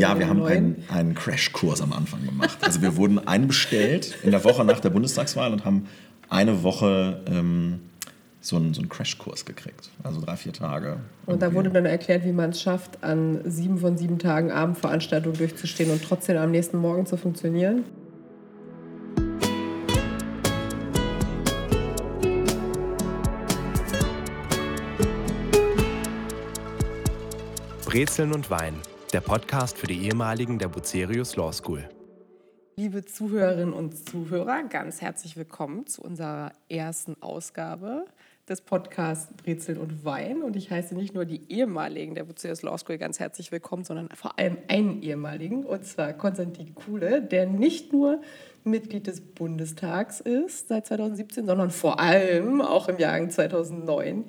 Ja, wir haben einen, einen Crashkurs am Anfang gemacht. Also wir wurden einbestellt in der Woche nach der Bundestagswahl und haben eine Woche ähm, so einen, so einen Crashkurs gekriegt. Also drei, vier Tage. Und da wurde dann erklärt, wie man es schafft, an sieben von sieben Tagen Abendveranstaltungen durchzustehen und trotzdem am nächsten Morgen zu funktionieren. Brezeln und Wein, der Podcast für die ehemaligen der Bucerius Law School. Liebe Zuhörerinnen und Zuhörer, ganz herzlich willkommen zu unserer ersten Ausgabe des Podcasts Brezeln und Wein. Und ich heiße nicht nur die ehemaligen der Bucerius Law School ganz herzlich willkommen, sondern vor allem einen ehemaligen, und zwar Konstantin Kuhle, der nicht nur Mitglied des Bundestags ist seit 2017, sondern vor allem auch im Jahr 2009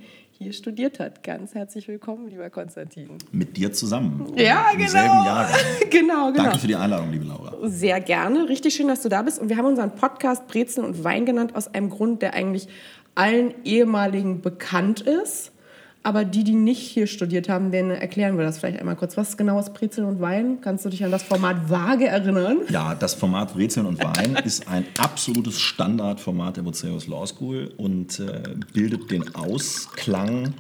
hier studiert hat. Ganz herzlich willkommen, lieber Konstantin. Mit dir zusammen. Ja, Im genau. selben Jahrgang. genau, genau. Danke für die Einladung, liebe Laura. Sehr gerne. Richtig schön, dass du da bist. Und wir haben unseren Podcast Brezeln und Wein genannt aus einem Grund, der eigentlich allen ehemaligen bekannt ist. Aber die, die nicht hier studiert haben, denen erklären wir das vielleicht einmal kurz. Was genau ist Brezeln und Wein? Kannst du dich an das Format vage erinnern? Ja, das Format Brezeln und Wein ist ein absolutes Standardformat der Bucerius Law School und äh, bildet den Ausklang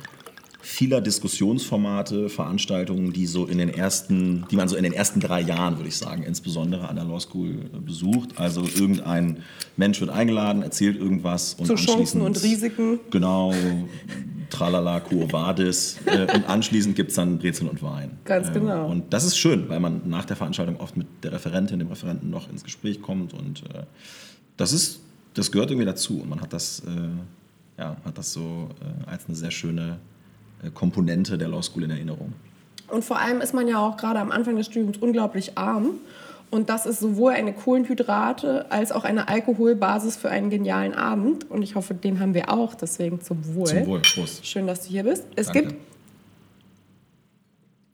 vieler Diskussionsformate, Veranstaltungen, die so in den ersten, die man so in den ersten drei Jahren, würde ich sagen, insbesondere an der Law School äh, besucht. Also irgendein Mensch wird eingeladen, erzählt irgendwas und Zu Chancen und Risiken. Genau, tralala, quo vadis. Äh, und anschließend gibt es dann Brezeln und Wein. Ganz genau. Äh, und das ist schön, weil man nach der Veranstaltung oft mit der Referentin, dem Referenten noch ins Gespräch kommt. Und äh, das ist, das gehört irgendwie dazu. Und man hat das, ja, hat das so als eine sehr schöne Komponente der Law School in Erinnerung. Und vor allem ist man ja auch gerade am Anfang des Studiums unglaublich arm. Und das ist sowohl eine Kohlenhydrate als auch eine Alkoholbasis für einen genialen Abend. Und ich hoffe, den haben wir auch. Deswegen zum Wohl. Zum Wohl, Prost. Schön, dass du hier bist. Es Danke. gibt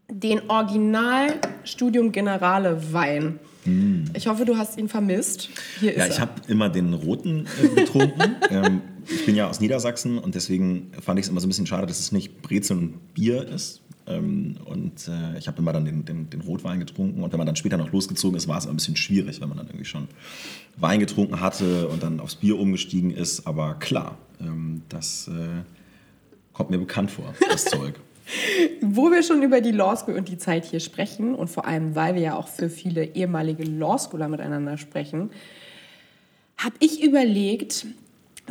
den Original Studium Generale Wein. Ich hoffe, du hast ihn vermisst. Hier Mm. Ja, ich habe immer den roten äh, getrunken. ähm, ich bin ja aus Niedersachsen und deswegen fand ich es immer so ein bisschen schade, dass es nicht Brezel und Bier ist. Ähm, und äh, ich habe immer dann den, den, den Rotwein getrunken. Und wenn man dann später noch losgezogen ist, war es immer ein bisschen schwierig, wenn man dann irgendwie schon Wein getrunken hatte und dann aufs Bier umgestiegen ist. Aber klar, ähm, das äh, kommt mir bekannt vor, das Zeug. Wo wir schon über die Law School und die Zeit hier sprechen und vor allem, weil wir ja auch für viele ehemalige Law Schooler miteinander sprechen, habe ich überlegt,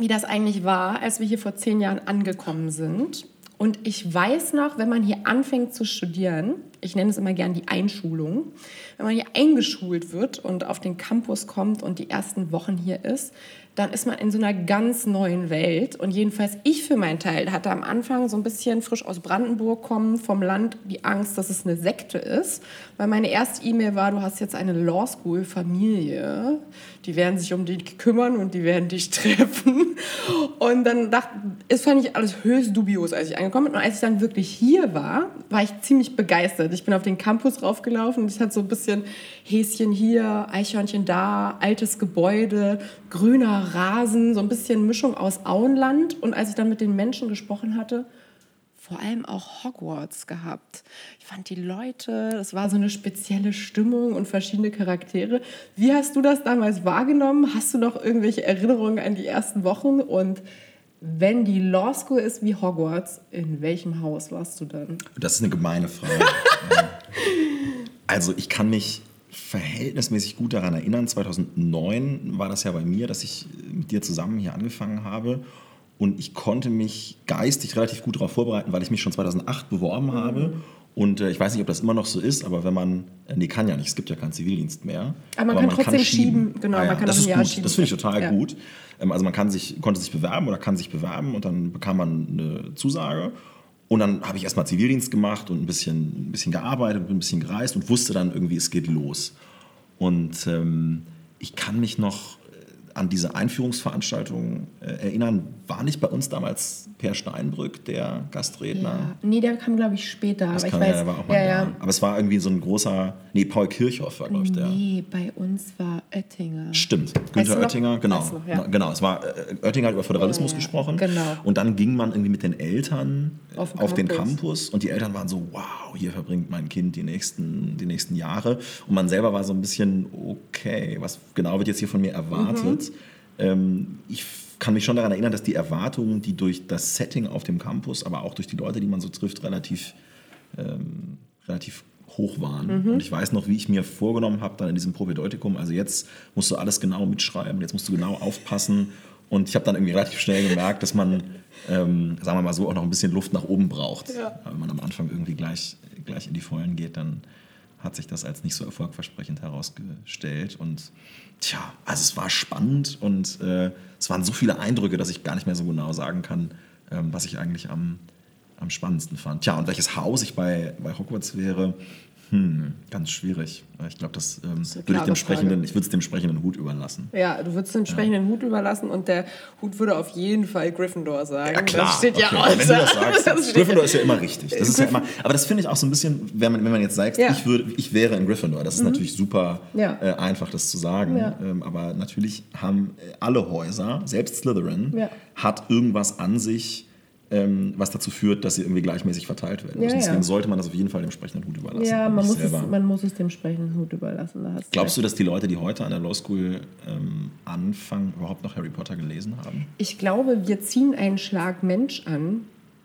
wie das eigentlich war, als wir hier vor zehn Jahren angekommen sind. Und ich weiß noch, wenn man hier anfängt zu studieren, ich nenne es immer gern die Einschulung, wenn man hier eingeschult wird und auf den Campus kommt und die ersten Wochen hier ist, dann ist man in so einer ganz neuen Welt. Und jedenfalls ich für meinen Teil hatte am Anfang so ein bisschen frisch aus Brandenburg kommen, vom Land, die Angst, dass es eine Sekte ist. Weil meine erste E-Mail war, du hast jetzt eine Law School Familie, die werden sich um dich kümmern und die werden dich treffen. Und dann dachte, es fand ich alles höchst dubios, als ich angekommen bin. Und als ich dann wirklich hier war, war ich ziemlich begeistert. Ich bin auf den Campus raufgelaufen und ich hatte so ein bisschen Häschen hier, Eichhörnchen da, altes Gebäude, grüner Rasen, so ein bisschen Mischung aus Auenland. Und als ich dann mit den Menschen gesprochen hatte, vor allem auch Hogwarts gehabt. Ich fand die Leute, das war so eine spezielle Stimmung und verschiedene Charaktere. Wie hast du das damals wahrgenommen? Hast du noch irgendwelche Erinnerungen an die ersten Wochen? Und wenn die Law School ist wie Hogwarts, in welchem Haus warst du dann? Das ist eine gemeine Frage. Also ich kann mich verhältnismäßig gut daran erinnern. 2009 war das ja bei mir, dass ich mit dir zusammen hier angefangen habe. Und ich konnte mich geistig relativ gut darauf vorbereiten, weil ich mich schon 2008 beworben habe. Und äh, ich weiß nicht, ob das immer noch so ist, aber wenn man, äh, nee, kann ja nicht, es gibt ja keinen Zivildienst mehr. Aber man kann trotzdem schieben, genau, Ah, ja, man kann das auch ist gut, schieben. das finde ich total Ja. gut. Ähm, also man kann sich, konnte sich bewerben oder kann sich bewerben und dann bekam man eine Zusage. Und dann habe ich erstmal Zivildienst gemacht und ein bisschen, ein bisschen gearbeitet, bin ein bisschen gereist und wusste dann irgendwie, es geht los. Und ähm, ich kann mich noch an diese Einführungsveranstaltung äh, erinnern. War nicht bei uns damals Per Steinbrück, der Gastredner. Ja. Nee, der kam, glaube ich, später. Das aber kann ich ja, weiß, der war auch mal ja, ja. Aber es war irgendwie so ein großer. Nee, Paul Kirchhoff war, glaube ich, der. Nee, bei uns war Oettinger. Stimmt, Weißt Günther noch? Oettinger, genau. Weißt du noch, ja. Genau, es war äh, Oettinger hat über Föderalismus Ja, ja, gesprochen. genau. Und dann ging man irgendwie mit den Eltern Auf auf, den den Campus. Campus und die Eltern waren so, wow, hier verbringt mein Kind die nächsten, die nächsten Jahre. Und man selber war so ein bisschen, okay, was genau wird jetzt hier von mir erwartet? Ähm, ich kann mich schon daran erinnern, dass die Erwartungen, die durch das Setting auf dem Campus, aber auch durch die Leute, die man so trifft, relativ ähm, relativ hoch waren. Und ich weiß noch, wie ich mir vorgenommen habe, dann in diesem Propedeutikum, also jetzt musst du alles genau mitschreiben, jetzt musst du genau aufpassen. Und ich habe dann irgendwie relativ schnell gemerkt, dass man, ähm, sagen wir mal so, auch noch ein bisschen Luft nach oben braucht. Ja. Wenn man am Anfang irgendwie gleich, gleich in die Vollen geht, dann hat sich das als nicht so erfolgversprechend herausgestellt. Und tja, also es war spannend und äh, es waren so viele Eindrücke, dass ich gar nicht mehr so genau sagen kann, ähm, was ich eigentlich am, am spannendsten fand. Tja, und welches Haus ich bei, bei Hogwarts wäre, hm, ganz schwierig. Ich glaube, das ähm, eine würde ich dem sprechenden, ich würde es dem sprechenden Hut überlassen. Ja, du würdest den entsprechenden Hut überlassen und der Hut würde auf jeden Fall Gryffindor sagen. Ja, klar. Das steht ja okay. Wenn du das sagst, Das Gryffindor ja- ist ja immer richtig. Das ist ja immer, aber das finde ich auch so ein bisschen, wenn man, wenn man jetzt sagt, Ja. Mhm. ich, würde, ich wäre in Gryffindor, das ist natürlich super Ja. äh, einfach, das zu sagen. Ja. Ähm, aber natürlich haben äh, alle Häuser, selbst Slytherin, Ja. hat irgendwas an sich, ähm, was dazu führt, dass sie irgendwie gleichmäßig verteilt werden Ja, müssen. Deswegen ja. sollte man das auf jeden Fall dem entsprechenden Hut überlassen. Ja, man muss, es, man muss es dem entsprechenden Hut überlassen. Glaubst du, dass die Leute, die heute an der Law School ähm, anfangen, überhaupt noch Harry Potter gelesen haben? Ich glaube, wir ziehen einen Schlag Mensch an,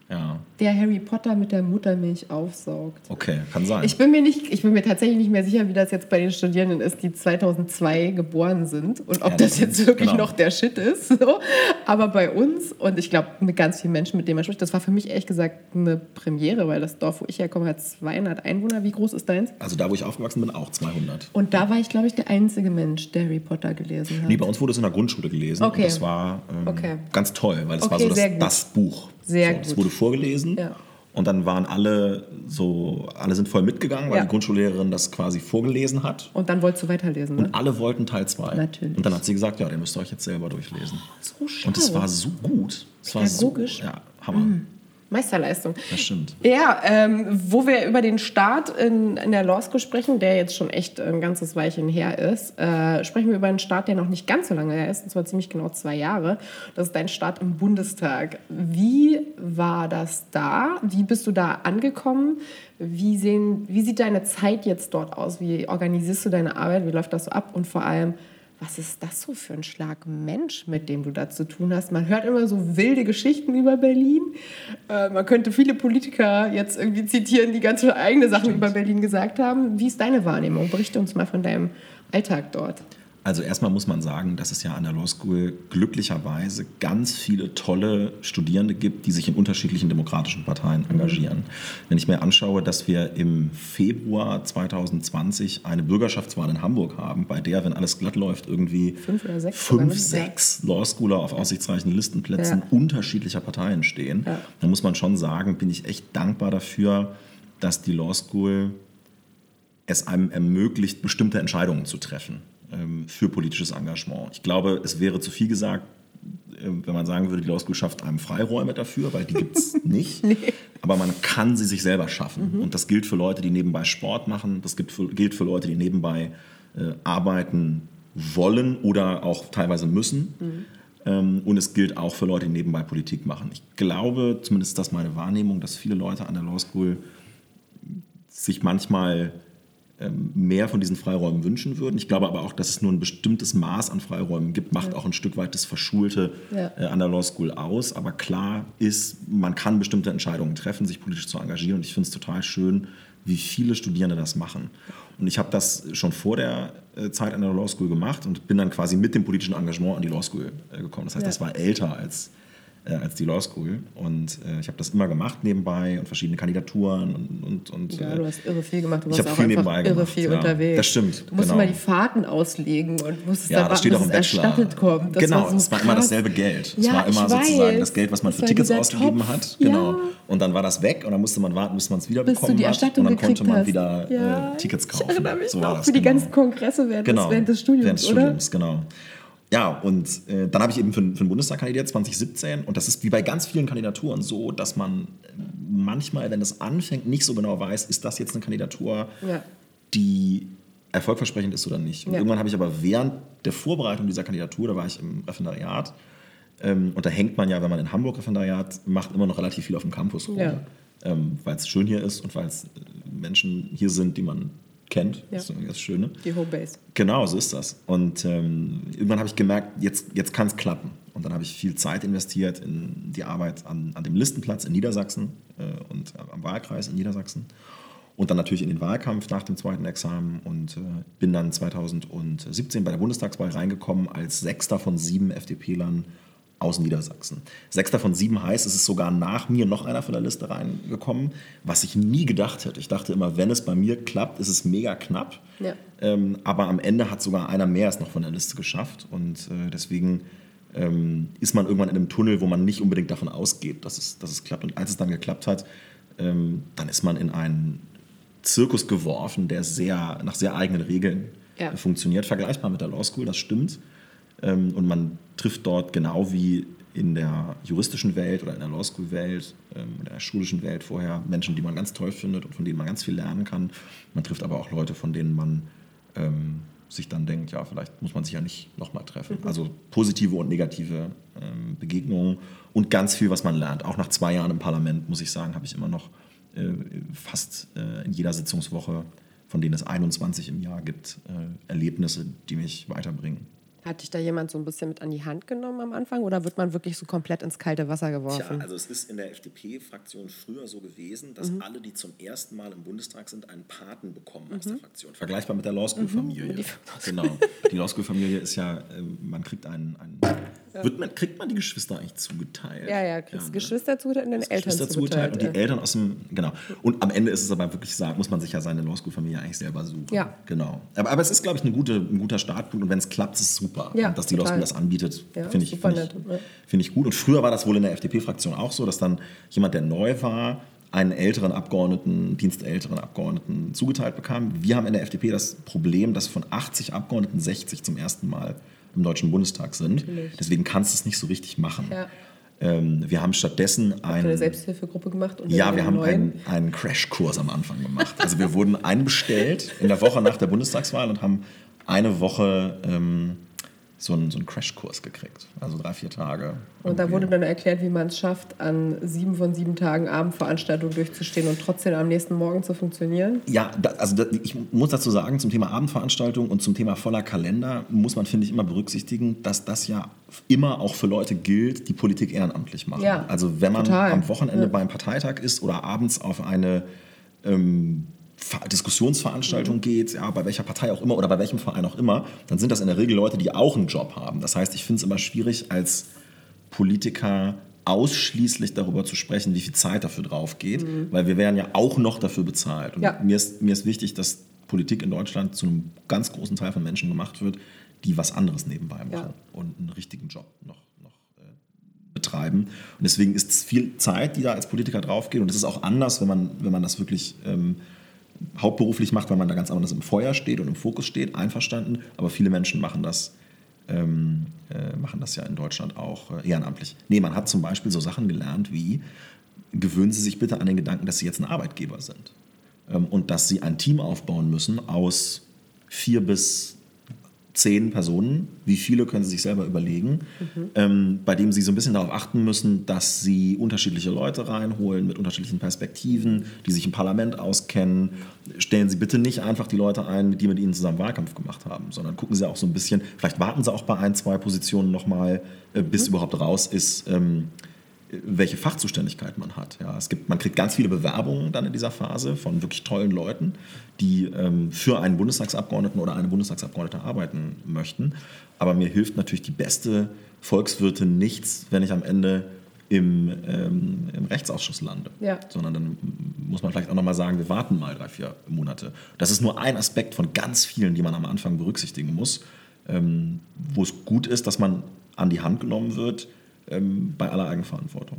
Ja, der Harry Potter mit der Muttermilch aufsaugt. okay, kann sein. Ich bin mir nicht, ich bin mir tatsächlich nicht mehr sicher, wie das jetzt bei den Studierenden ist, die 2002 geboren sind und ob Ja, das das jetzt ist- wirklich genau. noch der Shit ist. So. Aber bei uns und ich glaube mit ganz vielen Menschen, mit denen man spricht, das war für mich ehrlich gesagt eine Premiere, weil das Dorf, wo ich herkomme, hat 200 Einwohner. Wie groß ist deins? also da, wo ich aufgewachsen bin, auch 200. Und da war ich, glaube ich, der einzige Mensch, der Harry Potter gelesen hat. Nee, bei uns wurde es in der Grundschule gelesen. Okay. Und das war ähm, Okay. ganz toll, weil es war Okay, so sehr das, das Buch. Sehr so, Es gut. wurde vorgelesen Ja. und dann waren alle so, alle sind voll mitgegangen, weil Ja. die Grundschullehrerin das quasi vorgelesen hat. Und dann wolltest du weiterlesen, ne? Und alle wollten Teil 2. Natürlich. Und dann hat sie gesagt, ja, den müsst ihr euch jetzt selber durchlesen. So schlau. Und es war so gut. Es war so, ja, Hammer. Meisterleistung. Das stimmt. Ja, ähm, wo wir über den Start in, in der Law School sprechen, der jetzt schon echt ein ganzes Weilchen her ist, äh, sprechen wir über einen Start, der noch nicht ganz so lange her ist, und zwar ziemlich genau zwei Jahre. Das ist dein Start im Bundestag. Wie war das da? Wie bist du da angekommen? Wie, sehen, wie sieht deine Zeit jetzt dort aus? Wie organisierst du deine Arbeit? Wie läuft das so ab? Und vor allem, was ist das so für ein Schlag Mensch, mit dem du da zu tun hast? Man hört immer so wilde Geschichten über Berlin. Äh, man könnte viele Politiker jetzt irgendwie zitieren, die ganz eigene Sachen über Berlin gesagt haben. Wie ist deine Wahrnehmung? Berichte uns mal von deinem Alltag dort. Also erstmal muss man sagen, dass es ja an der Law School glücklicherweise ganz viele tolle Studierende gibt, die sich in unterschiedlichen demokratischen Parteien engagieren. Wenn ich mir anschaue, dass wir im Februar 2020 eine Bürgerschaftswahl in Hamburg haben, bei der, wenn alles glatt läuft, irgendwie Fünf oder sechs fünf, sechs Law Schooler auf aussichtsreichen Listenplätzen Ja. unterschiedlicher Parteien stehen, Ja. dann muss man schon sagen, bin ich echt dankbar dafür, dass die Law School es einem ermöglicht, bestimmte Entscheidungen zu treffen für politisches Engagement. Ich glaube, es wäre zu viel gesagt, äh, wenn man sagen würde, die Law School schafft einem Freiräume dafür, weil die gibt es nicht. Aber man kann sie sich selber schaffen. Und das gilt für Leute, die nebenbei Sport machen, das gilt für, gilt für Leute, die nebenbei äh, arbeiten wollen oder auch teilweise müssen. Ähm, und es gilt auch für Leute, die nebenbei Politik machen. Ich glaube, zumindest ist das meine Wahrnehmung, dass viele Leute an der Law School sich manchmal ähm, mehr von diesen Freiräumen wünschen würden. Ich glaube aber auch, dass es nur ein bestimmtes Maß an Freiräumen gibt, macht auch ein Stück weit das Verschulte Ja. äh, an der Law School aus. Aber klar ist, man kann bestimmte Entscheidungen treffen, sich politisch zu engagieren. Und ich finde es total schön, wie viele Studierende das machen. Und ich habe das schon vor der äh, Zeit an der Law School gemacht und bin dann quasi mit dem politischen Engagement an die Law School äh, gekommen. Das heißt, Ja. das war älter als äh, als die Law School. Und äh, ich habe das immer gemacht nebenbei und verschiedene Kandidaturen und, und, und Ja, äh, du hast irre viel gemacht. Du ich warst hab auch viel einfach nebenbei irre gemacht, viel ja. unterwegs. Das stimmt, Du musst genau. immer die Fahrten auslegen und musstest ja, dann das steht auch warten, im bis es erstattet kommt. Das genau, war so es war immer dasselbe Geld. Es Ja, war immer ich sozusagen das Geld, was man Das für Tickets ausgegeben Topf. hat. Ja. Genau. Und dann war das weg und dann musste man warten, bis man es wieder Bis bekommen hat. Und dann konnte man hast. wieder Ja, äh, Tickets ich kaufen. erinnere mich so war noch das, für die genau. ganzen Kongresse während, des, Genau, während des Studiums, während des? Studiums, genau. Ja, und äh, dann habe ich eben für, für den Bundestag kandidiert 2017 und das ist wie bei ganz vielen Kandidaturen so, dass man manchmal, wenn es anfängt, nicht so genau weiß, ist das jetzt eine Kandidatur, Ja. die erfolgversprechend ist oder nicht. Und Ja. irgendwann habe ich aber während der Vorbereitung dieser Kandidatur, da war ich im Referendariat, ähm, und da hängt man ja, wenn man in Hamburg Referendariat macht, immer noch relativ viel auf dem Campus rum. Ja. Ähm, weil es schön hier ist und weil es äh, Menschen hier sind, die man kennt. Ja. Das ist irgendwie das Schöne. Die Homebase. Genau, so ist das. Und ähm, irgendwann habe ich gemerkt, jetzt, jetzt kann es klappen. Und dann habe ich viel Zeit investiert in die Arbeit an, an dem Listenplatz in Niedersachsen äh, und am Wahlkreis in Niedersachsen. Und dann natürlich in den Wahlkampf nach dem zweiten Examen und äh, bin dann 2017 bei der Bundestagswahl reingekommen als sechster von sieben FDP-Lern aus Niedersachsen. Sechster von sieben heißt, es ist sogar nach mir noch einer von der Liste reingekommen, was ich nie gedacht hätte. Ich dachte immer, wenn es bei mir klappt, ist es mega knapp. Ja. Ähm, aber am Ende hat sogar einer mehr es noch von der Liste geschafft. Und äh, deswegen ähm, ist man irgendwann in einem Tunnel, wo man nicht unbedingt davon ausgeht, dass es, dass es klappt. Und als es dann geklappt hat, ähm, dann ist man in einen Zirkus geworfen, der sehr, nach sehr eigenen Regeln Ja. äh, funktioniert. Vergleichbar mit der Law School, das stimmt. Ähm, und man trifft dort genau wie in der juristischen Welt oder in der Law School Welt, ähm, in der schulischen Welt vorher Menschen, die man ganz toll findet und von denen man ganz viel lernen kann. Man trifft aber auch Leute, von denen man ähm, sich dann denkt, ja, vielleicht muss man sich ja nicht nochmal treffen. Also positive und negative ähm, Begegnungen und ganz viel, was man lernt. Auch nach zwei Jahren im Parlament, muss ich sagen, habe ich immer noch äh, fast äh, in jeder Sitzungswoche, von denen es 21 im Jahr gibt, äh, Erlebnisse, die mich weiterbringen. Hat dich da jemand so ein bisschen mit an die Hand genommen am Anfang oder wird man wirklich so komplett ins kalte Wasser geworfen? also es ist in der FDP-Fraktion früher so gewesen, dass alle, die zum ersten Mal im Bundestag sind, einen Paten bekommen aus der Fraktion. Vergleichbar mit der Law School-Familie. Genau. Die Law School-Familie ist ja, ähm, man kriegt einen, einen wird man, kriegt man die Geschwister eigentlich zugeteilt? ja, ja, kriegst ne? Geschwister zugeteilt und den Das Eltern Geschwister zugeteilt. und die ja. Eltern aus dem, genau. Und am Ende ist es aber wirklich muss man sich ja seine Law School Familie eigentlich selber suchen. Ja. Genau. Aber, aber es ist, glaube ich, eine gute, ein guter Startpunkt und wenn es klappt, ist es super. Ja, Und dass die Law total. School das anbietet, Ja, finde ich, finde ich, ja. finde ich gut. Und früher war das wohl in der FDP-Fraktion auch so, dass dann jemand, der neu war, einen älteren Abgeordneten, dienstälteren Abgeordneten zugeteilt bekam. Wir haben in der FDP das Problem, dass von 80 Abgeordneten 60 zum ersten Mal im Deutschen Bundestag sind. Deswegen kannst du es nicht so richtig machen. Ja. Ähm, wir haben stattdessen ihr eine ein Selbsthilfegruppe gemacht? Und ja, wir haben einen, einen Crashkurs am Anfang gemacht. Also wir wurden einbestellt in der Woche nach der Bundestagswahl und haben eine Woche ähm, so einen, so einen Crashkurs gekriegt. Also drei, vier Tage. Und da Irgendwie. wurde dann erklärt, wie man es schafft, an sieben von sieben Tagen Abendveranstaltungen durchzustehen und trotzdem am nächsten Morgen zu funktionieren. Ja, da, also da, ich muss dazu sagen, zum Thema Abendveranstaltung und zum Thema voller Kalender muss man, finde ich, immer berücksichtigen, dass das ja immer auch für Leute gilt, die Politik ehrenamtlich machen. Ja, also wenn man total. am Wochenende Ja. beim Parteitag ist oder abends auf eine ähm, Ver- Diskussionsveranstaltung geht, ja, bei welcher Partei auch immer oder bei welchem Verein auch immer, dann sind das in der Regel Leute, die auch einen Job haben. Das heißt, ich finde es immer schwierig, als Politiker ausschließlich darüber zu sprechen, wie viel Zeit dafür drauf geht, weil wir werden ja auch noch dafür bezahlt. Und Ja. mir, ist, mir ist wichtig, dass Politik in Deutschland zu einem ganz großen Teil von Menschen gemacht wird, die was anderes nebenbei machen Ja. und einen richtigen Job noch, noch äh, betreiben. Und deswegen ist es viel Zeit, die da als Politiker draufgeht. Und es ist auch anders, wenn man, wenn man das wirklich ähm, hauptberuflich macht, weil man da ganz anders im Feuer steht und im Fokus steht, einverstanden. Aber viele Menschen machen das, ähm, äh, machen das ja in Deutschland auch äh, ehrenamtlich. Nee, man hat zum Beispiel so Sachen gelernt wie, gewöhnen Sie sich bitte an den Gedanken, dass Sie jetzt ein Arbeitgeber sind. Ähm, und dass Sie ein Team aufbauen müssen aus vier bis zehn Personen, wie viele können Sie sich selber überlegen, ähm, bei dem Sie so ein bisschen darauf achten müssen, dass Sie unterschiedliche Leute reinholen mit unterschiedlichen Perspektiven, die sich im Parlament auskennen. Stellen Sie bitte nicht einfach die Leute ein, die mit Ihnen zusammen Wahlkampf gemacht haben, sondern gucken Sie auch so ein bisschen, vielleicht warten Sie auch bei ein, zwei Positionen nochmal, äh, bis überhaupt raus ist, ähm, welche Fachzuständigkeit man hat. Ja, es gibt, man kriegt ganz viele Bewerbungen dann in dieser Phase von wirklich tollen Leuten, die ähm, für einen Bundestagsabgeordneten oder eine Bundestagsabgeordnete arbeiten möchten. Aber mir hilft natürlich die beste Volkswirtin nichts, wenn ich am Ende im, ähm, im Rechtsausschuss lande. Ja. Sondern dann muss man vielleicht auch nochmal sagen, wir warten mal drei, vier Monate. Das ist nur ein Aspekt von ganz vielen, die man am Anfang berücksichtigen muss, ähm, wo es gut ist, dass man an die Hand genommen wird, ähm, bei aller Eigenverantwortung.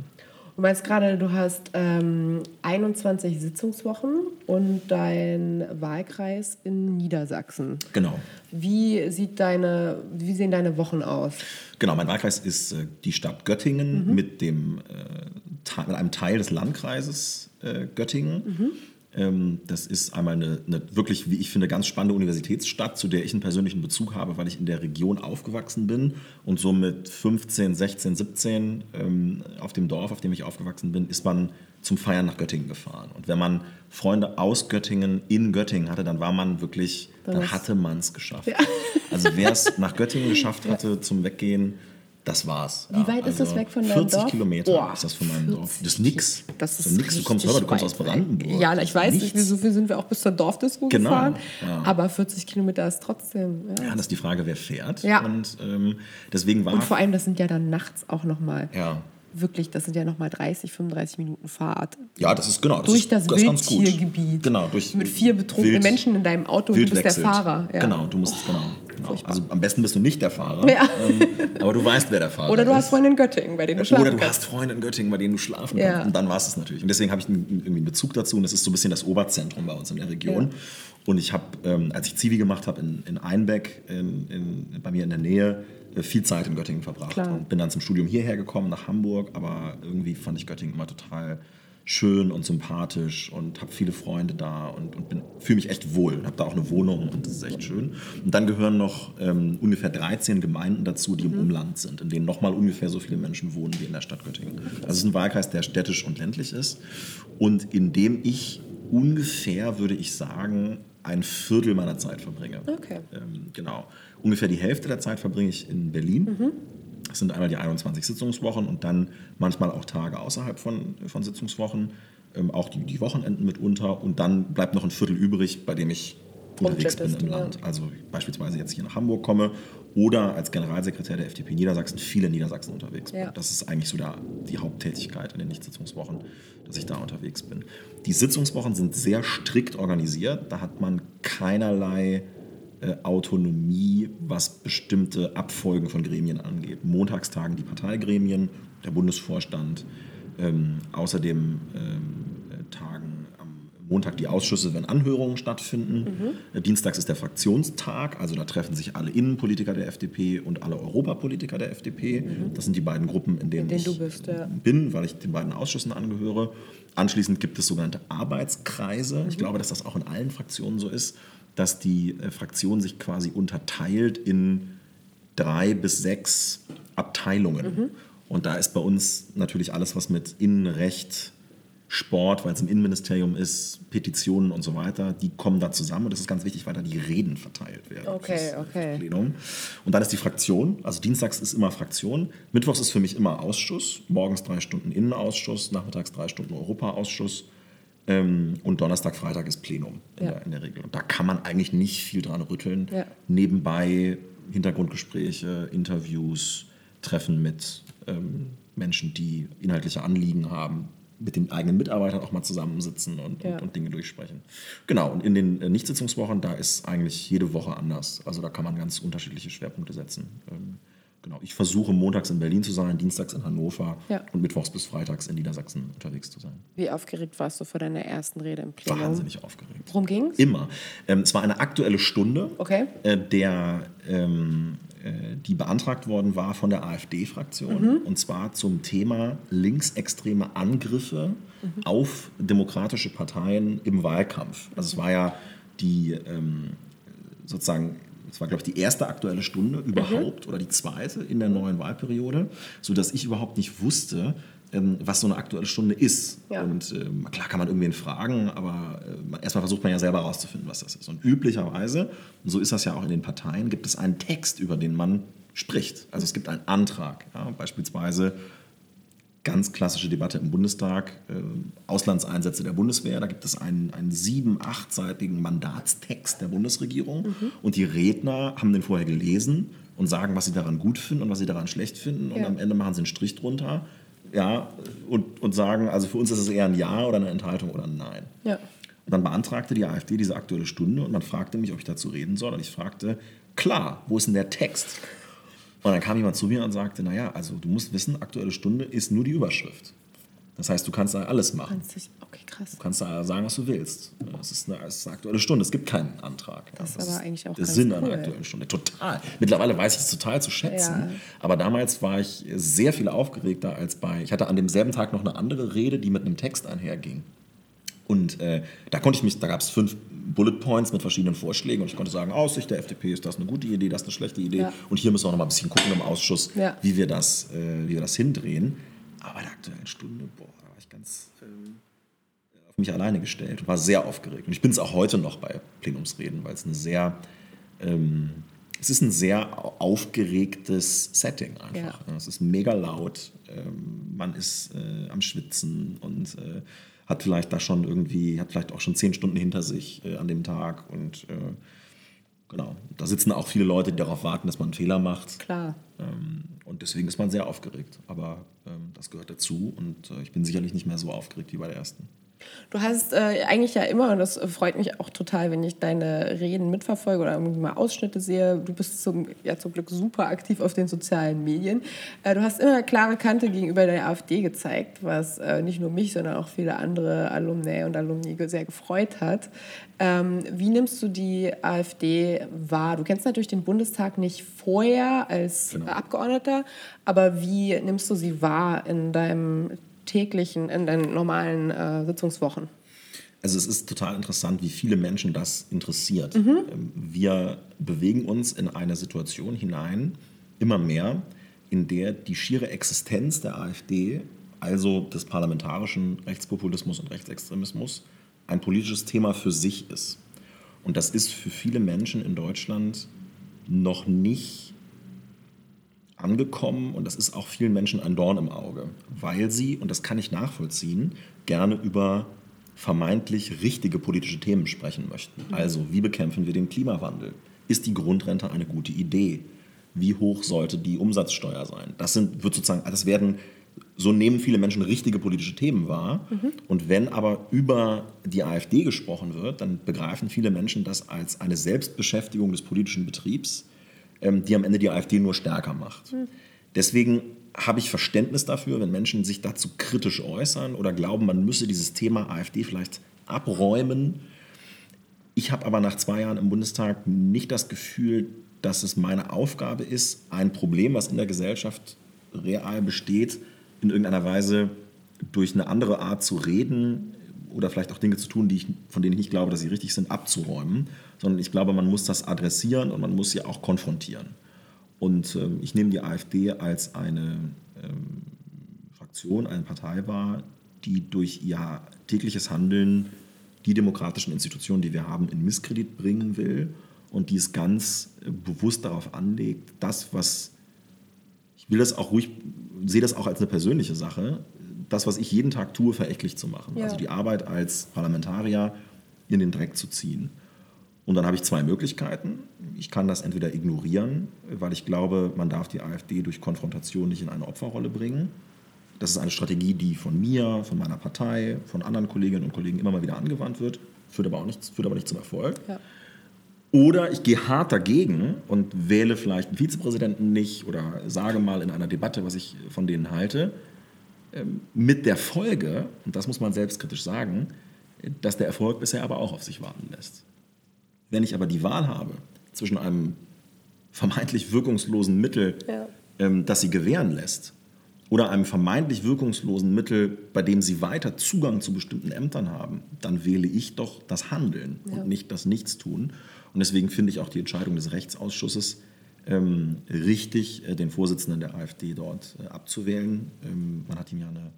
Du meinst gerade, du hast ähm, 21 Sitzungswochen und dein Wahlkreis in Niedersachsen. Genau. Wie, sieht deine, wie sehen deine Wochen aus? Genau, mein Wahlkreis ist äh, die Stadt Göttingen mit, dem, äh, mit einem Teil des Landkreises äh, Göttingen. Mhm. Ähm, das ist einmal eine, eine, wirklich, wie ich finde, ganz spannende Universitätsstadt, zu der ich einen persönlichen Bezug habe, weil ich in der Region aufgewachsen bin und so mit 15, 16, 17 ähm, auf dem Dorf, auf dem ich aufgewachsen bin, ist man zum Feiern nach Göttingen gefahren. Und wenn man Freunde aus Göttingen in Göttingen hatte, dann war man wirklich, dann hatte man es geschafft. Ja. Also wer es nach Göttingen geschafft hatte zum Weggehen, das war's. Wie weit also ist das weg von deinem 40 Dorf? Kilometer Boah, ist das von meinem Dorf. Das ist nix. Das ist das nix. Du kommst, du kommst aus Brandenburg. Ja, ich weiß nicht, so viel sind wir auch bis zur Dorfdisco genau, gefahren. Ja. Aber 40 Kilometer ist trotzdem. Ja, ja das ist die Frage, wer fährt. Ja. Und ähm, deswegen war. Und vor allem, das sind ja dann nachts auch nochmal. Ja wirklich, das sind ja nochmal 30, 35 Minuten Fahrt. Ja, das ist genau. Das durch ist, das, das Wildtiergebiet. Genau, durch Mit vier betrunkenen Wild, Menschen in deinem Auto und du bist der Fahrer. Ja. Genau, du musst, genau. Genau. Also am besten bist du nicht der Fahrer. Ja. Ähm, aber du weißt, wer der Fahrer ist. Oder du hast Freunde in Göttingen, bei denen du schlafen Oder du kannst. hast Freunde in Göttingen, bei denen du schlafen Ja. kannst. Und dann war es es natürlich. Und deswegen habe ich einen, irgendwie einen Bezug dazu. Und das ist so ein bisschen das Oberzentrum bei uns in der Region. Ja. Und ich habe, ähm, als ich Zivi gemacht habe in, in Einbeck, in, in, bei mir in der Nähe, äh, viel Zeit in Göttingen verbracht. Klar. Und bin dann zum Studium hierher gekommen, nach Hamburg. Aber irgendwie fand ich Göttingen immer total schön und sympathisch und habe viele Freunde da und, und fühle mich echt wohl. Habe da auch eine Wohnung und das ist echt schön. Und dann gehören noch ähm, ungefähr 13 Gemeinden dazu, die im Umland sind, in denen nochmal ungefähr so viele Menschen wohnen wie in der Stadt Göttingen. Also es ist ein Wahlkreis, der städtisch und ländlich ist und in dem ich ungefähr, würde ich sagen, ein Viertel meiner Zeit verbringe. Okay. Ähm, genau. Ungefähr die Hälfte der Zeit verbringe ich in Berlin. Das sind einmal die 21 Sitzungswochen und dann manchmal auch Tage außerhalb von, von Sitzungswochen, ähm, auch die, die Wochenenden mitunter. Und dann bleibt noch ein Viertel übrig, bei dem ich unterwegs bin im ja. Land. Also beispielsweise jetzt hier nach Hamburg komme oder als Generalsekretär der FDP Niedersachsen viel in Niedersachsen unterwegs bin. Ja. Das ist eigentlich so der, die Haupttätigkeit in den Nichtsitzungswochen, dass ich da unterwegs bin. Die Sitzungswochen sind sehr strikt organisiert. Da hat man keinerlei Autonomie, was bestimmte Abfolgen von Gremien angeht. Montags tagen die Parteigremien, der Bundesvorstand, ähm, außerdem ähm, äh, tagen am Montag die Ausschüsse, wenn Anhörungen stattfinden. Äh, Dienstags ist der Fraktionstag, also da treffen sich alle Innenpolitiker der FDP und alle Europapolitiker der FDP. Das sind die beiden Gruppen, in denen, denen ich bist, ja. bin, weil ich den beiden Ausschüssen angehöre. Anschließend gibt es sogenannte Arbeitskreise. Ich glaube, dass das auch in allen Fraktionen so ist, dass die äh, Fraktion sich quasi unterteilt in drei bis sechs Abteilungen. Und da ist bei uns natürlich alles, was mit Innenrecht, Sport, weil es im Innenministerium ist, Petitionen und so weiter, die kommen da zusammen und das ist ganz wichtig, weil da die Reden verteilt werden. Okay, okay. Plenum. Und dann ist die Fraktion, also dienstags ist immer Fraktion, mittwochs ist für mich immer Ausschuss, morgens drei Stunden Innenausschuss, nachmittags drei Stunden Europaausschuss und Donnerstag, Freitag ist Plenum in, Ja. der, in der Regel. Und da kann man eigentlich nicht viel dran rütteln. Ja. Nebenbei Hintergrundgespräche, Interviews, Treffen mit ähm, Menschen, die inhaltliche Anliegen haben, mit den eigenen Mitarbeitern auch mal zusammensitzen und, Ja. und, und Dinge durchsprechen. Genau, und in den äh, Nichtsitzungswochen, da ist eigentlich jede Woche anders. Also da kann man ganz unterschiedliche Schwerpunkte setzen. Ähm, genau, ich versuche montags in Berlin zu sein, dienstags in Hannover Ja. und mittwochs bis freitags in Niedersachsen unterwegs zu sein. Wie aufgeregt warst du vor deiner ersten Rede im Plenum? Wahnsinnig aufgeregt. Worum ging's? Immer. Ähm, es war eine aktuelle Stunde, Okay. äh, der, ähm, äh, die beantragt worden war von der AfD-Fraktion. Mhm. Und zwar zum Thema linksextreme Angriffe auf demokratische Parteien im Wahlkampf. Also es war ja die ähm, sozusagen, es war, glaube ich, die erste aktuelle Stunde überhaupt oder die zweite in der neuen Wahlperiode, sodass ich überhaupt nicht wusste, ähm, was so eine aktuelle Stunde ist. Ja. Und ähm, klar kann man irgendwen fragen, aber äh, erstmal versucht man ja selber herauszufinden, was das ist. Und üblicherweise, und so ist das ja auch in den Parteien, gibt es einen Text, über den man spricht. Also es gibt einen Antrag. Ja, beispielsweise ganz klassische Debatte im Bundestag, äh, Auslandseinsätze der Bundeswehr. Da gibt es einen, einen sieben-, achtseitigen Mandatstext der Bundesregierung und die Redner haben den vorher gelesen und sagen, was sie daran gut finden und was sie daran schlecht finden und Ja. am Ende machen sie einen Strich drunter ja, und, und sagen, also für uns ist es eher ein Ja oder eine Enthaltung oder ein Nein. Ja. Und dann beantragte die AfD diese aktuelle Stunde und man fragte mich, ob ich dazu reden soll. Und ich fragte, klar, wo ist denn der Text? Und dann kam jemand zu mir und sagte, naja, also du musst wissen, aktuelle Stunde ist nur die Überschrift. Das heißt, du kannst da alles machen. Okay, krass. Du kannst da sagen, was du willst. Es ist eine, es ist eine aktuelle Stunde. Es gibt keinen Antrag. Das ist aber eigentlich auch der Sinn einer cool. aktuellen Stunde. Total. Mittlerweile weiß ich es total zu schätzen. Ja. Aber damals war ich sehr viel aufgeregter als bei. Ich hatte an demselben Tag noch eine andere Rede, die mit einem Text einherging. Und äh, da konnte ich mich, da gab es fünf Bullet Points mit verschiedenen Vorschlägen und ich konnte sagen, aus Sicht der FDP ist das eine gute Idee, das eine schlechte Idee. Ja. Und hier müssen wir noch mal ein bisschen gucken im Ausschuss, Ja. wie, wir das, äh, wie wir das hindrehen. Aber bei der aktuellen Stunde, boah, da war ich ganz ähm, auf mich alleine gestellt und war sehr aufgeregt. Und ich bin es auch heute noch bei Plenumsreden, weil es eine sehr, ähm, es ist ein sehr aufgeregtes Setting einfach. Ja. Es ist mega laut, ähm, man ist äh, am Schwitzen und äh, hat vielleicht da schon irgendwie, hat vielleicht auch schon zehn Stunden hinter sich äh, an dem Tag und genau, da sitzen auch viele Leute, die darauf warten, dass man einen Fehler macht. Klar. Ähm, und deswegen ist man sehr aufgeregt. Aber ähm, das gehört dazu und ich bin sicherlich nicht mehr so aufgeregt wie bei der ersten. Du hast äh, eigentlich ja immer, und das freut mich auch total, wenn ich deine Reden mitverfolge oder irgendwie mal Ausschnitte sehe, du bist zum, ja, zum Glück super aktiv auf den sozialen Medien. Äh, du hast immer eine klare Kante gegenüber der AfD gezeigt, was äh, nicht nur mich, sondern auch viele andere Alumni und Alumni sehr gefreut hat. Ähm, wie nimmst du die AfD wahr? Du kennst natürlich den Bundestag nicht vorher als Genau. Abgeordneter, aber wie nimmst du sie wahr in deinem täglichen, in deinen normalen äh, Sitzungswochen? Also es ist total interessant, wie viele Menschen das interessiert. Ähm, Wir bewegen uns in eine Situation hinein, immer mehr, in der die schiere Existenz der AfD, also des parlamentarischen Rechtspopulismus und Rechtsextremismus, ein politisches Thema für sich ist. Und das ist für viele Menschen in Deutschland noch nicht angekommen und das ist auch vielen Menschen ein Dorn im Auge, weil sie, und das kann ich nachvollziehen, gerne über vermeintlich richtige politische Themen sprechen möchten. Also, wie bekämpfen wir den Klimawandel? Ist die Grundrente eine gute Idee? Wie hoch sollte die Umsatzsteuer sein? Das sind, wird sozusagen, das werden, so nehmen viele Menschen richtige politische Themen wahr. Und wenn aber über die AfD gesprochen wird, dann begreifen viele Menschen das als eine Selbstbeschäftigung des politischen Betriebs, die am Ende die AfD nur stärker macht. Deswegen habe ich Verständnis dafür, wenn Menschen sich dazu kritisch äußern oder glauben, man müsse dieses Thema AfD vielleicht abräumen. Ich habe aber nach zwei Jahren im Bundestag nicht das Gefühl, dass es meine Aufgabe ist, ein Problem, was in der Gesellschaft real besteht, in irgendeiner Weise durch eine andere Art zu reden oder vielleicht auch Dinge zu tun, die ich, von denen ich nicht glaube, dass sie richtig sind, abzuräumen, sondern ich glaube, man muss das adressieren und man muss sie auch konfrontieren. Und ähm, ich nehme die AfD als eine ähm, Fraktion, eine Partei wahr, die durch ihr tägliches Handeln die demokratischen Institutionen, die wir haben, in Misskredit bringen will und die es ganz äh, bewusst darauf anlegt, das, was ich will das auch ruhig, sehe das auch als eine persönliche Sache, das, was ich jeden Tag tue, verächtlich zu machen. Ja. Also die Arbeit als Parlamentarier in den Dreck zu ziehen. Und dann habe ich zwei Möglichkeiten. Ich kann das entweder ignorieren, weil ich glaube, man darf die AfD durch Konfrontation nicht in eine Opferrolle bringen. Das ist eine Strategie, die von mir, von meiner Partei, von anderen Kolleginnen und Kollegen immer mal wieder angewandt wird, führt aber, auch nicht, führt aber nicht zum Erfolg. Ja. Oder ich gehe hart dagegen und wähle vielleicht einen Vizepräsidenten nicht oder sage mal in einer Debatte, was ich von denen halte, mit der Folge, und das muss man selbstkritisch sagen, dass der Erfolg bisher aber auch auf sich warten lässt. Wenn ich aber die Wahl habe zwischen einem vermeintlich wirkungslosen Mittel, Ja. ähm, das sie gewähren lässt, oder einem vermeintlich wirkungslosen Mittel, bei dem sie weiter Zugang zu bestimmten Ämtern haben, dann wähle ich doch das Handeln Ja. und nicht das Nichtstun. Und deswegen finde ich auch die Entscheidung des Rechtsausschusses ähm, richtig, äh, den Vorsitzenden der AfD dort äh, abzuwählen. Ähm, man hat ihm ja eine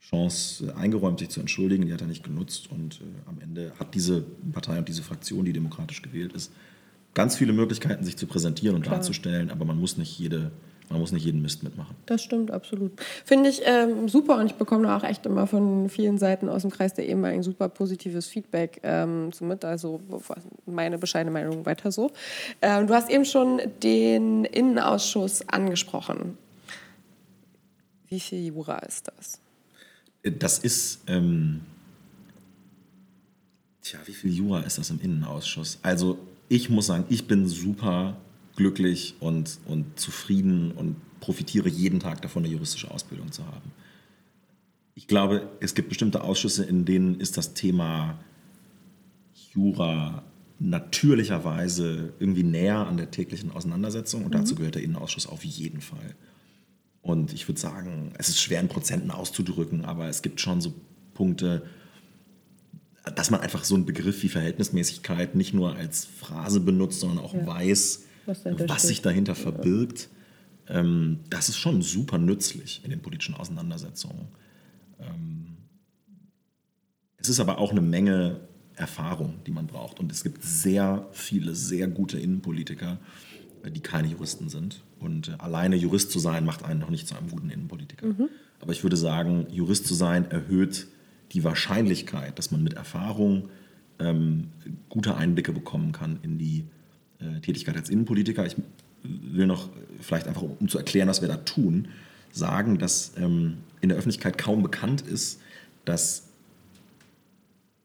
Chance äh, eingeräumt, sich zu entschuldigen, die hat er nicht genutzt. Und äh, am Ende hat diese Partei und diese Fraktion, die demokratisch gewählt ist, ganz viele Möglichkeiten, sich zu präsentieren und Klar. darzustellen, aber man muss nicht jede, man muss nicht jeden Mist mitmachen. Das stimmt, absolut. Finde ich ähm, super und ich bekomme auch echt immer von vielen Seiten aus dem Kreis der ehemaligen super positives Feedback ähm, zu mit. Also meine bescheidene Meinung weiter so. Ähm, du hast eben schon den Innenausschuss angesprochen. Wie viel Jura ist das? Das ist, ähm, tja, wie viel Jura ist das im Innenausschuss? Also ich muss sagen, ich bin super glücklich und, und zufrieden und profitiere jeden Tag davon, eine juristische Ausbildung zu haben. Ich glaube, es gibt bestimmte Ausschüsse, in denen ist das Thema Jura natürlicherweise irgendwie näher an der täglichen Auseinandersetzung und dazu gehört der Innenausschuss auf jeden Fall. Und ich würde sagen, es ist schwer in Prozenten auszudrücken, aber es gibt schon so Punkte, dass man einfach so einen Begriff wie Verhältnismäßigkeit nicht nur als Phrase benutzt, sondern auch Ja. weiß, Was was, sich dahinter verbirgt. Ähm, das ist schon super nützlich in den politischen Auseinandersetzungen. Ähm, es ist aber auch eine Menge Erfahrung, die man braucht. Und es gibt sehr viele, sehr gute Innenpolitiker, äh, die keine Juristen sind. Und äh, alleine Jurist zu sein, macht einen noch nicht zu einem guten Innenpolitiker. Aber ich würde sagen, Jurist zu sein erhöht die Wahrscheinlichkeit, dass man mit Erfahrung ähm, gute Einblicke bekommen kann in die Tätigkeit als Innenpolitiker. Ich will noch, äh, vielleicht einfach, um, um zu erklären, was wir da tun, sagen, dass ähm, in der Öffentlichkeit kaum bekannt ist, dass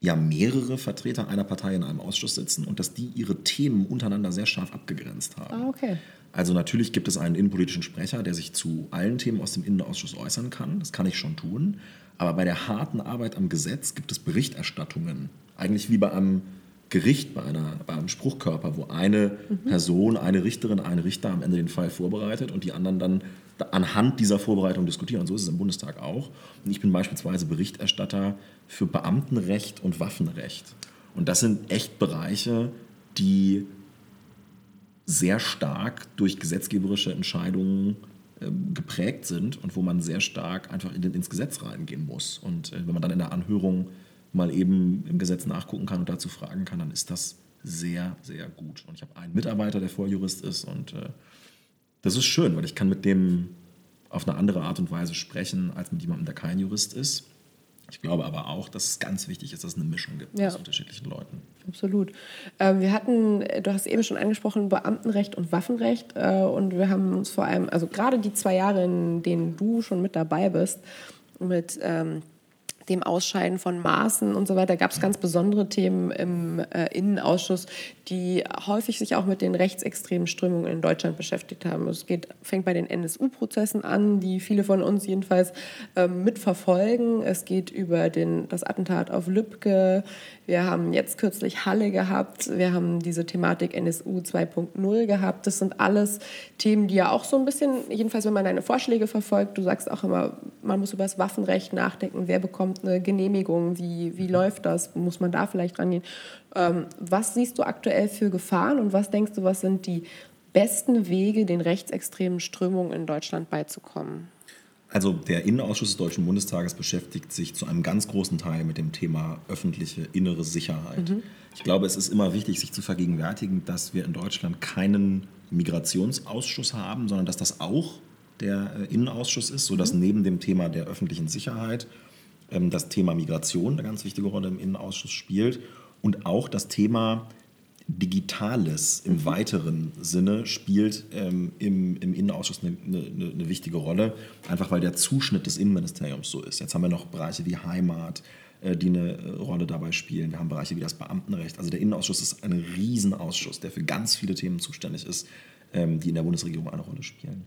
ja mehrere Vertreter einer Partei in einem Ausschuss sitzen und dass die ihre Themen untereinander sehr scharf abgegrenzt haben. Ah, okay. Also natürlich gibt es einen innenpolitischen Sprecher, der sich zu allen Themen aus dem Innenausschuss äußern kann. Das kann ich schon tun. Aber bei der harten Arbeit am Gesetz gibt es Berichterstattungen. Eigentlich wie bei einem Gericht, bei, einer, bei einem Spruchkörper, wo eine Person, eine Richterin, ein Richter am Ende den Fall vorbereitet und die anderen dann da- anhand dieser Vorbereitung diskutieren. Und so ist es im Bundestag auch. Und ich bin beispielsweise Berichterstatter für Beamtenrecht und Waffenrecht. Und das sind echt Bereiche, die sehr stark durch gesetzgeberische Entscheidungen ähm, geprägt sind und wo man sehr stark einfach ins Gesetz reingehen muss. Und äh, wenn man dann in der Anhörung mal eben im Gesetz nachgucken kann und dazu fragen kann, dann ist das sehr, sehr gut. Und ich habe einen Mitarbeiter, der Vorjurist ist und äh, das ist schön, weil ich kann mit dem auf eine andere Art und Weise sprechen, als mit jemandem, der kein Jurist ist. Ich glaube aber auch, dass es ganz wichtig ist, dass es eine Mischung gibt Ja. aus unterschiedlichen Leuten. Absolut. Ähm, wir hatten, äh, du hast eben schon angesprochen, Beamtenrecht und Waffenrecht. Äh, und wir haben uns vor allem, also gerade die zwei Jahre, in denen du schon mit dabei bist, mit ähm, dem Ausscheiden von Maßen und so weiter, gab es ganz besondere Themen im äh, Innenausschuss, die häufig sich auch mit den rechtsextremen Strömungen in Deutschland beschäftigt haben. Es geht, fängt bei den NSU-Prozessen an, die viele von uns jedenfalls ähm, mitverfolgen. Es geht über den, das Attentat auf Lübcke. Wir haben jetzt kürzlich Halle gehabt. Wir haben diese Thematik NSU 2.0 gehabt. Das sind alles Themen, die ja auch so ein bisschen, jedenfalls wenn man deine Vorschläge verfolgt, du sagst auch immer, man muss über das Waffenrecht nachdenken. Wer bekommt eine Genehmigung? Wie, wie läuft das? Muss man da vielleicht rangehen? Ähm, was siehst du aktuell für Gefahren und was denkst du, was sind die besten Wege, den rechtsextremen Strömungen in Deutschland beizukommen? Also der Innenausschuss des Deutschen Bundestages beschäftigt sich zu einem ganz großen Teil mit dem Thema öffentliche innere Sicherheit. Ich glaube, es ist immer wichtig, sich zu vergegenwärtigen, dass wir in Deutschland keinen Migrationsausschuss haben, sondern dass das auch der äh, Innenausschuss ist, sodass neben dem Thema der öffentlichen Sicherheit ähm, das Thema Migration eine ganz wichtige Rolle im Innenausschuss spielt und auch das Thema Digitales im weiteren Sinne spielt ähm, im, im Innenausschuss eine, eine, eine wichtige Rolle, einfach weil der Zuschnitt des Innenministeriums so ist. Jetzt haben wir noch Bereiche wie Heimat, äh, die eine äh, Rolle dabei spielen. Wir haben Bereiche wie das Beamtenrecht. Also der Innenausschuss ist ein Riesenausschuss, der für ganz viele Themen zuständig ist, ähm, die in der Bundesregierung eine Rolle spielen.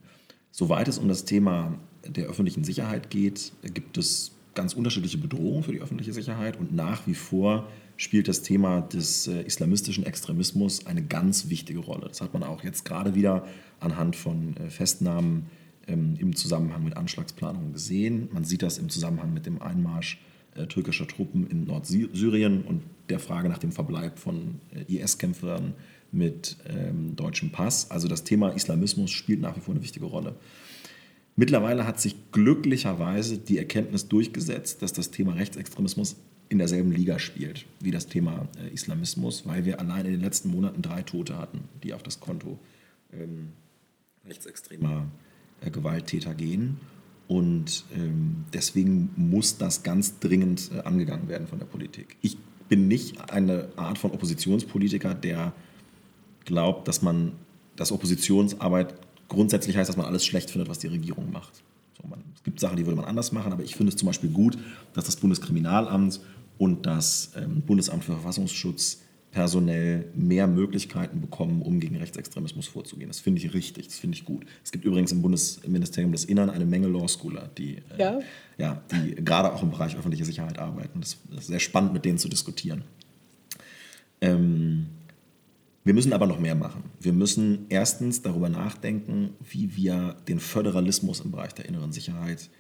Soweit es um das Thema der öffentlichen Sicherheit geht, gibt es ganz unterschiedliche Bedrohungen für die öffentliche Sicherheit und nach wie vor spielt das Thema des äh, islamistischen Extremismus eine ganz wichtige Rolle. Das hat man auch jetzt gerade wieder anhand von äh, Festnahmen ähm, im Zusammenhang mit Anschlagsplanungen gesehen. Man sieht das im Zusammenhang mit dem Einmarsch äh, türkischer Truppen in Nordsyrien und der Frage nach dem Verbleib von IS-Kämpfern mit ähm, deutschem Pass. Also das Thema Islamismus spielt nach wie vor eine wichtige Rolle. Mittlerweile hat sich glücklicherweise die Erkenntnis durchgesetzt, dass das Thema Rechtsextremismus in derselben Liga spielt wie das Thema äh, Islamismus, weil wir allein in den letzten Monaten drei Tote hatten, die auf das Konto ähm, rechtsextremer äh, Gewalttäter gehen. Und ähm, deswegen muss das ganz dringend äh, angegangen werden von der Politik. Ich bin nicht eine Art von Oppositionspolitiker, der glaubt, dass man, dass Oppositionsarbeit grundsätzlich heißt, dass man alles schlecht findet, was die Regierung macht. So, man, es gibt Sachen, die würde man anders machen, aber ich finde es zum Beispiel gut, dass das Bundeskriminalamt und das ähm, Bundesamt für Verfassungsschutz personell mehr Möglichkeiten bekommen, um gegen Rechtsextremismus vorzugehen. Das finde ich richtig, das finde ich gut. Es gibt übrigens im Bundesministerium des Innern eine Menge Law Schooler, die, äh, Ja? ja, die gerade auch im Bereich öffentliche Sicherheit arbeiten. Das ist sehr spannend, mit denen zu diskutieren. Ähm, wir müssen aber noch mehr machen. Wir müssen erstens darüber nachdenken, wie wir den Föderalismus im Bereich der inneren Sicherheit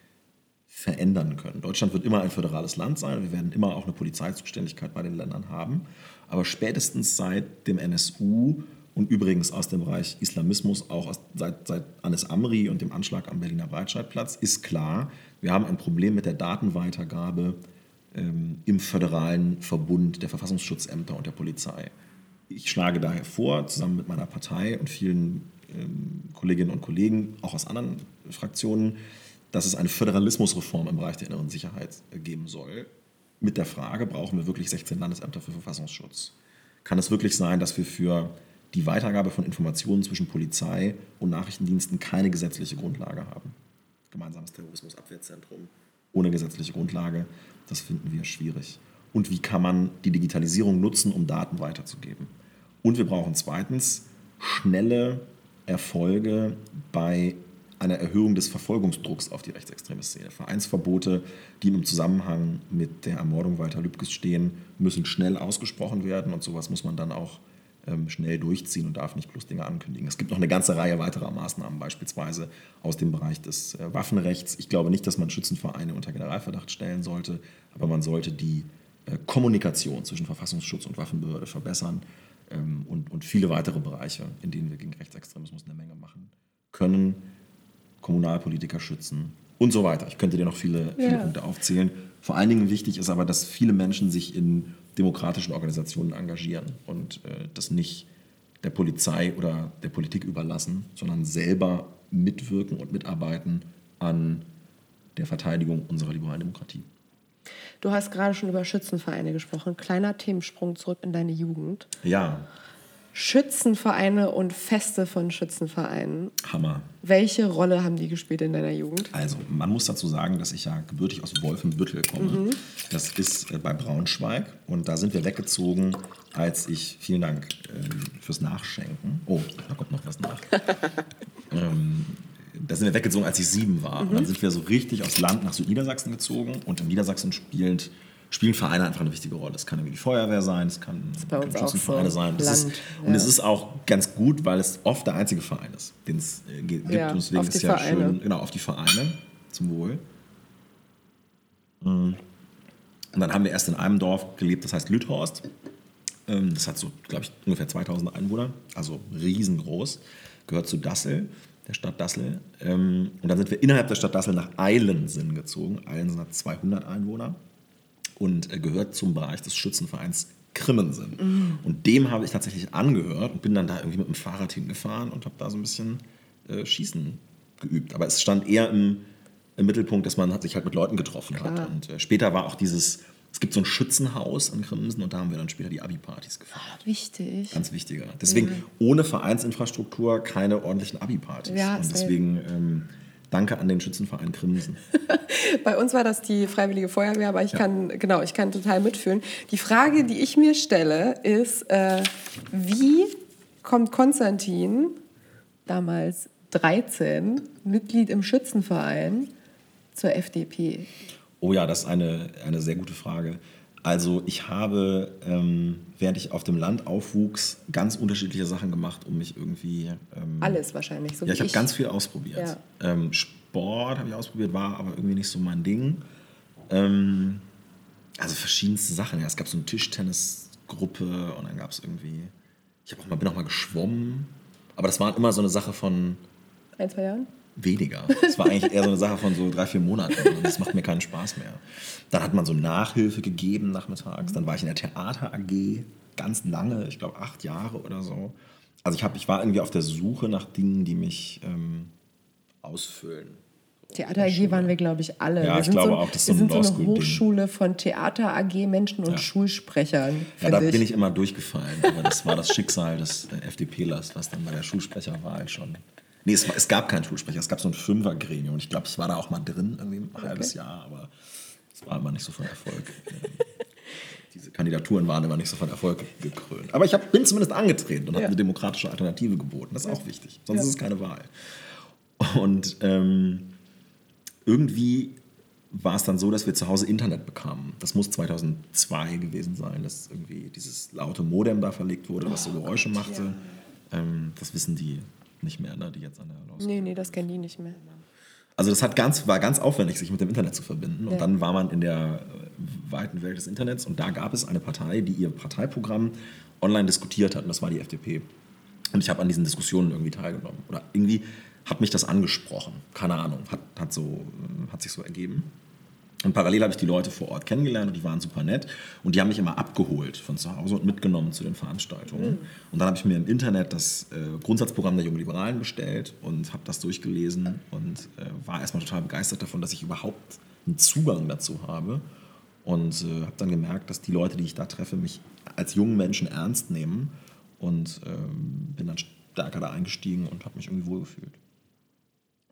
verändern können. Deutschland wird immer ein föderales Land sein. Wir werden immer auch eine Polizeizuständigkeit bei den Ländern haben. Aber spätestens seit dem NSU und übrigens aus dem Bereich Islamismus, auch aus, seit, seit Anis Amri und dem Anschlag am Berliner Breitscheidplatz, ist klar, wir haben ein Problem mit der Datenweitergabe ähm, im föderalen Verbund der Verfassungsschutzämter und der Polizei. Ich schlage daher vor, zusammen mit meiner Partei und vielen ähm, Kolleginnen und Kollegen, auch aus anderen Fraktionen, dass es eine Föderalismusreform im Bereich der inneren Sicherheit äh, geben soll. Mit der Frage, brauchen wir wirklich 16 Landesämter für Verfassungsschutz? Kann es wirklich sein, dass wir für die Weitergabe von Informationen zwischen Polizei und Nachrichtendiensten keine gesetzliche Grundlage haben? Gemeinsames Terrorismusabwehrzentrum ohne gesetzliche Grundlage, das finden wir schwierig. Und wie kann man die Digitalisierung nutzen, um Daten weiterzugeben? Und wir brauchen zweitens schnelle Erfolge bei einer Erhöhung des Verfolgungsdrucks auf die rechtsextreme Szene. Vereinsverbote, die im Zusammenhang mit der Ermordung Walter Lübkes stehen, müssen schnell ausgesprochen werden und sowas muss man dann auch ähm, schnell durchziehen und darf nicht bloß Dinge ankündigen. Es gibt noch eine ganze Reihe weiterer Maßnahmen, beispielsweise aus dem Bereich des äh, Waffenrechts. Ich glaube nicht, dass man Schützenvereine unter Generalverdacht stellen sollte, aber man sollte die äh, Kommunikation zwischen Verfassungsschutz und Waffenbehörde verbessern ähm, und, und viele weitere Bereiche, in denen wir gegen Rechtsextremismus eine Menge machen können. Kommunalpolitiker schützen und so weiter. Ich könnte dir noch viele, viele Ja. Punkte aufzählen. Vor allen Dingen wichtig ist aber, dass viele Menschen sich in demokratischen Organisationen engagieren und äh, das nicht der Polizei oder der Politik überlassen, sondern selber mitwirken und mitarbeiten an der Verteidigung unserer liberalen Demokratie. Du hast gerade schon über Schützenvereine gesprochen. Kleiner Themensprung zurück in deine Jugend. Ja, Schützenvereine und Feste von Schützenvereinen. Hammer. Welche Rolle haben die gespielt in deiner Jugend? Also, man muss dazu sagen, dass ich ja gebürtig aus Wolfenbüttel komme. Mhm. Das ist äh, bei Braunschweig. Und da sind wir weggezogen, als ich, vielen Dank ähm, fürs Nachschenken. Oh, da kommt noch was nach. ähm, da sind wir weggezogen, als ich sieben war. Mhm. Und dann sind wir so richtig aufs Land nach Südniedersachsen gezogen. Und in Niedersachsen spielt, spielen Vereine einfach eine wichtige Rolle. Es kann irgendwie die Feuerwehr sein, es kann auch Schützenvereine so. sein. Land, ist, Und ja. es ist auch ganz gut, weil es oft der einzige Verein ist, den es äh, gibt. Ja, und deswegen ist ja Vereine. schön, genau, auf die Vereine. Zum Wohl. Und dann haben wir erst in einem Dorf gelebt, das heißt Lüthorst. Ähm, Das hat so, glaube ich, ungefähr 2000 Einwohner, also riesengroß. Gehört zu Dassel, der Stadt Dassel. Ähm, Und dann sind wir innerhalb der Stadt Dassel nach Eilensen gezogen. Eilensen hat 200 Einwohner und äh, gehört zum Bereich des Schützenvereins Krimmensen. Und dem habe ich tatsächlich angehört und bin dann da irgendwie mit dem Fahrrad hingefahren und habe da so ein bisschen äh, Schießen geübt. Aber es stand eher im, im Mittelpunkt, dass man sich halt mit Leuten getroffen hat. Klar. Und äh, später war auch dieses, es gibt so ein Schützenhaus in Krimmensen und da haben wir dann später die Abi-Partys gefeiert. Wichtig. Ganz wichtiger. Deswegen ohne Vereinsinfrastruktur keine ordentlichen Abi-Partys. Ja, und deswegen ähm, danke an den Schützenverein Krimmensen. Bei uns war das die Freiwillige Feuerwehr, aber ich kann, genau, ich kann total mitfühlen. Die Frage, die ich mir stelle, ist, äh, wie kommt Konstantin, damals 13, Mitglied im Schützenverein, zur FDP? Oh ja, das ist eine, eine sehr gute Frage. Also ich habe, ähm, während ich auf dem Land aufwuchs, ganz unterschiedliche Sachen gemacht, um mich irgendwie... Ähm, Alles wahrscheinlich, so ja, ich habe ganz viel ausprobiert. Ähm, Sport habe ich ausprobiert, war aber irgendwie nicht so mein Ding. Ähm, also verschiedenste Sachen. Ja, es gab so eine Tischtennisgruppe und dann gab es irgendwie... Ich auch mal, bin auch mal geschwommen. Aber das war immer so eine Sache von Ein, zwei Jahren? Weniger. Es war eigentlich eher so eine Sache von so drei, vier Monaten. Und das macht mir keinen Spaß mehr. Dann hat man so Nachhilfe gegeben nachmittags. Dann war ich in der Theater AG ganz lange, ich glaube acht Jahre oder so. Also ich, hab, ich war irgendwie auf der Suche nach Dingen, die mich ähm, ausfüllen. Theater AG waren wir, glaube ich, alle. Ja, wir ich sind glaube so, auch, das ist wir so ein sind so eine. Hochschule von Theater AG Menschen und Ja. Schulsprechern. Ja, da bin ich immer durchgefallen. Aber das war das Schicksal des FDPlers, was dann bei der Schulsprecherwahl schon. Nee, es, es gab keinen Schulsprecher, es gab so ein Fünfergremium. Und ich glaube, ich war da auch mal drin, irgendwie ein halbes Jahr, aber es war immer nicht so von Erfolg. diese Kandidaturen waren immer nicht so von Erfolg gekrönt. Aber ich hab, bin zumindest angetreten und habe Ja. eine demokratische Alternative geboten. Das ist auch wichtig. Sonst Ja. ist es keine Wahl. Und ähm, irgendwie war es dann so, dass wir zu Hause Internet bekamen. Das muss 2002 gewesen sein, dass irgendwie dieses laute Modem da verlegt wurde, was so Oh Geräusche machte. Ähm, das wissen die nicht mehr, ne, die jetzt an der Law Nee, nee, das kennen die nicht mehr. also das hat ganz, war ganz aufwendig, sich mit dem Internet zu verbinden. Und Ja. dann war man in der äh, weiten Welt des Internets und da gab es eine Partei, die ihr Parteiprogramm online diskutiert hat und das war die FDP. Und ich habe an diesen Diskussionen irgendwie teilgenommen. Oder irgendwie hat mich das angesprochen. Keine Ahnung, hat, hat, so, äh, hat sich so ergeben. Und parallel habe ich die Leute vor Ort kennengelernt und die waren super nett. Und die haben mich immer abgeholt von zu Hause und mitgenommen zu den Veranstaltungen. Und dann habe ich mir im Internet das äh, Grundsatzprogramm der Jungen Liberalen bestellt und habe das durchgelesen und äh, war erstmal total begeistert davon, dass ich überhaupt einen Zugang dazu habe. Und äh, habe dann gemerkt, dass die Leute, die ich da treffe, mich als jungen Menschen ernst nehmen. Und ähm, bin dann stärker da eingestiegen und habe mich irgendwie wohlgefühlt.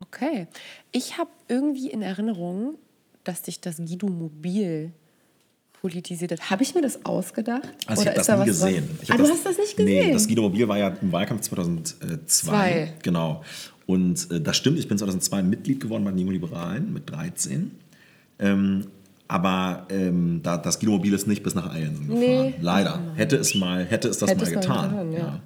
Okay. Ich habe irgendwie in Erinnerung, dass dich das Guido Mobil politisiert hat. Habe ich mir das ausgedacht? Also ich habe das da nie was gesehen. dran? Ich ah, du hast das nicht gesehen? Nee, das Guido Mobil war ja im Wahlkampf 2002. Zwei. Genau. Und äh, das stimmt, ich bin 2002 Mitglied geworden bei den Jungen Liberalen mit 13. Ähm, aber ähm, da, das Guido Mobil ist nicht bis nach Eilensen gefahren. Nee. Leider. Hätte es mal, hätte es das Hätte mal es mal getan. getan, ja.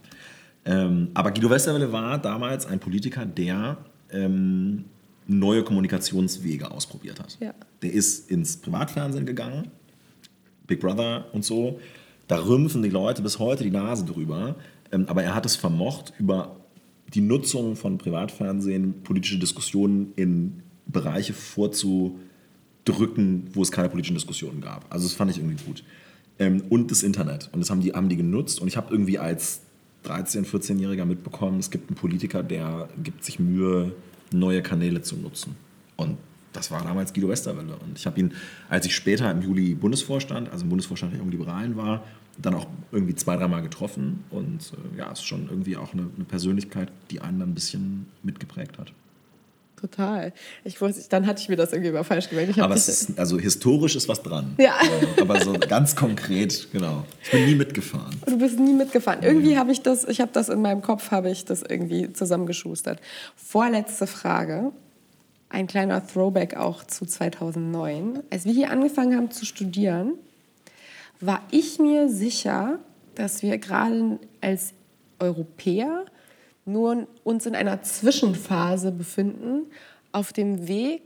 Ähm, aber Guido Westerwelle war damals ein Politiker, der ähm, neue Kommunikationswege ausprobiert hat. Ja. Der ist ins Privatfernsehen gegangen, Big Brother und so. Da rümpfen die Leute bis heute die Nase drüber. Ähm, aber er hat es vermocht, über die Nutzung von Privatfernsehen politische Diskussionen in Bereiche vorzudrücken, wo es keine politischen Diskussionen gab. Also das fand ich irgendwie gut. Ähm, und das Internet. Und das haben die, haben die genutzt. Und ich habe irgendwie als 13-, 14-Jähriger mitbekommen, es gibt einen Politiker, der gibt sich Mühe, neue Kanäle zu nutzen. Und das war damals Guido Westerwelle. Und ich habe ihn, als ich später im Juli Bundesvorstand, also im Bundesvorstand der Jungen Liberalen war, dann auch irgendwie zwei, dreimal getroffen. Und äh, ja, es ist schon irgendwie auch eine, eine Persönlichkeit, die einen dann ein bisschen mitgeprägt hat. Total. Ich wusste, dann hatte ich mir das irgendwie mal falsch gemerkt. Aber es ist, also historisch ist was dran. Ja. Äh, Aber so ganz konkret, genau. Ich bin nie mitgefahren. Du bist nie mitgefahren. Irgendwie habe ich das, ich habe das in meinem Kopf, habe ich das irgendwie zusammengeschustert. Vorletzte Frage. Ein kleiner Throwback auch zu 2009. Als wir hier angefangen haben zu studieren, war ich mir sicher, dass wir gerade als Europäer nur uns in einer Zwischenphase befinden auf dem Weg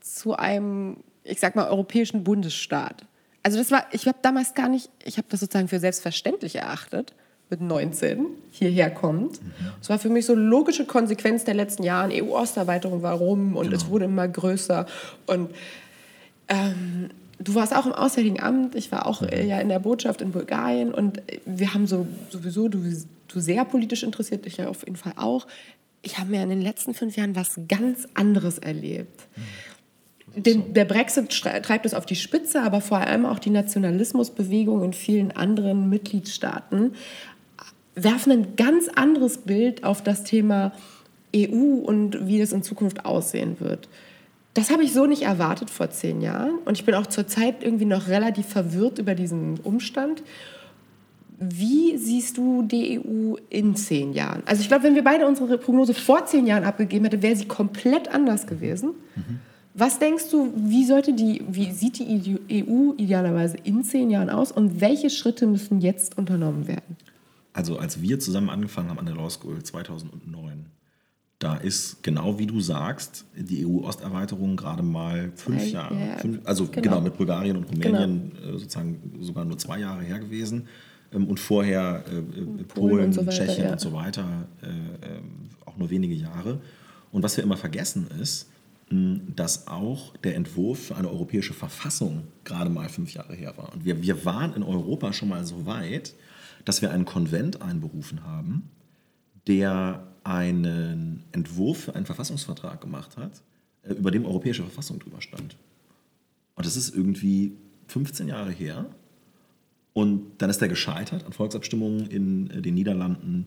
zu einem, ich sag mal, europäischen Bundesstaat. Also das war, ich habe damals gar nicht, ich habe das sozusagen für selbstverständlich erachtet, mit 19 hierher kommt. Es war für mich so eine logische Konsequenz der letzten Jahre. EU-Osterweiterung war rum und es wurde immer größer. Und ähm, du warst auch im Auswärtigen Amt, ich war auch äh, ja in der Botschaft in Bulgarien und äh, wir haben so sowieso, du, du sehr politisch interessiert, ich ja auf jeden Fall auch. Ich habe mir in den letzten fünf Jahren was ganz anderes erlebt. Den, der Brexit treibt es auf die Spitze, aber vor allem auch die Nationalismusbewegung in vielen anderen Mitgliedstaaten werfen ein ganz anderes Bild auf das Thema EU und wie es in Zukunft aussehen wird. Das habe ich so nicht erwartet vor zehn Jahren. Und ich bin auch zurzeit irgendwie noch relativ verwirrt über diesen Umstand. Wie siehst du die EU in zehn Jahren? Also ich glaube, wenn wir beide unsere Prognose vor zehn Jahren abgegeben hätten, wäre sie komplett anders gewesen. Was denkst du, wie, sollte die, wie sieht die EU idealerweise in zehn Jahren aus und welche Schritte müssen jetzt unternommen werden? Also als wir zusammen angefangen haben an der Law School 2009, da ist genau wie du sagst, die EU-Osterweiterung gerade mal fünf Zwei, Jahre, ja, fünf, also genau. genau. mit Bulgarien und Rumänien äh, sozusagen sogar nur zwei Jahre her gewesen. Ähm, und vorher äh, äh, Polen, und so weiter, Tschechien ja. und so weiter äh, ähm, auch nur wenige Jahre. Und was wir immer vergessen ist, mh, dass auch der Entwurf für eine europäische Verfassung gerade mal fünf Jahre her war. Und wir, wir waren in Europa schon mal so weit, dass wir einen Konvent einberufen haben, der einen Entwurf für einen Verfassungsvertrag gemacht hat, äh, über dem europäische Verfassung drüber stand. Und das ist irgendwie 15 Jahre her. Und dann ist er gescheitert an Volksabstimmungen in äh, den Niederlanden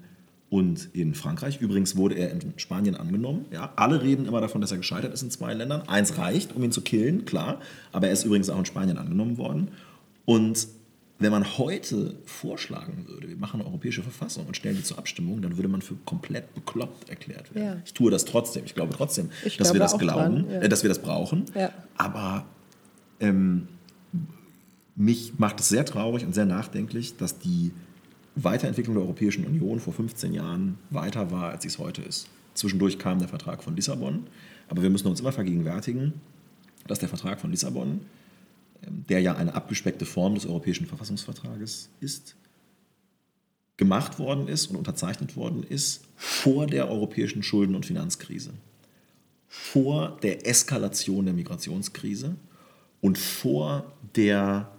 und in Frankreich. Übrigens wurde er in Spanien angenommen. Ja, alle reden immer davon, dass er gescheitert ist in zwei Ländern. Eins reicht, um ihn zu killen, klar. Aber er ist übrigens auch in Spanien angenommen worden. Und wenn man heute vorschlagen würde, wir machen eine europäische Verfassung und stellen die zur Abstimmung, dann würde man für komplett bekloppt erklärt werden. Ja. Ich tue das trotzdem. Ich glaube trotzdem, Ich dass glaube wir das glauben, ja. äh, dass wir das brauchen. Ja. Aber ähm, mich macht es sehr traurig und sehr nachdenklich, dass die Weiterentwicklung der Europäischen Union vor 15 Jahren weiter war, als sie es heute ist. Zwischendurch kam der Vertrag von Lissabon, aber wir müssen uns immer vergegenwärtigen, dass der Vertrag von Lissabon, der ja eine abgespeckte Form des Europäischen Verfassungsvertrages ist, gemacht worden ist und unterzeichnet worden ist vor der europäischen Schulden- und Finanzkrise, vor der Eskalation der Migrationskrise und vor der,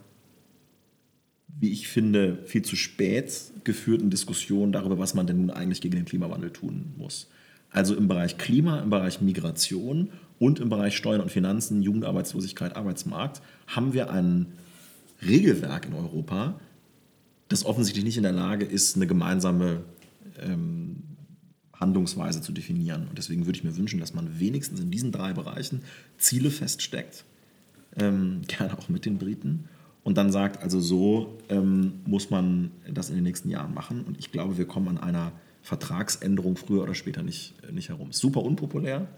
wie ich finde, viel zu spät geführten Diskussion darüber, was man denn nun eigentlich gegen den Klimawandel tun muss. Also im Bereich Klima, im Bereich Migration und im Bereich Steuern und Finanzen, Jugendarbeitslosigkeit, Arbeitsmarkt haben wir ein Regelwerk in Europa, das offensichtlich nicht in der Lage ist, eine gemeinsame ähm, Handlungsweise zu definieren. Und deswegen würde ich mir wünschen, dass man wenigstens in diesen drei Bereichen Ziele feststeckt, ähm, gerne auch mit den Briten, und dann sagt, also so ähm, muss man das in den nächsten Jahren machen. Und ich glaube, wir kommen an einer Vertragsänderung früher oder später nicht, äh, nicht herum. Super unpopulär,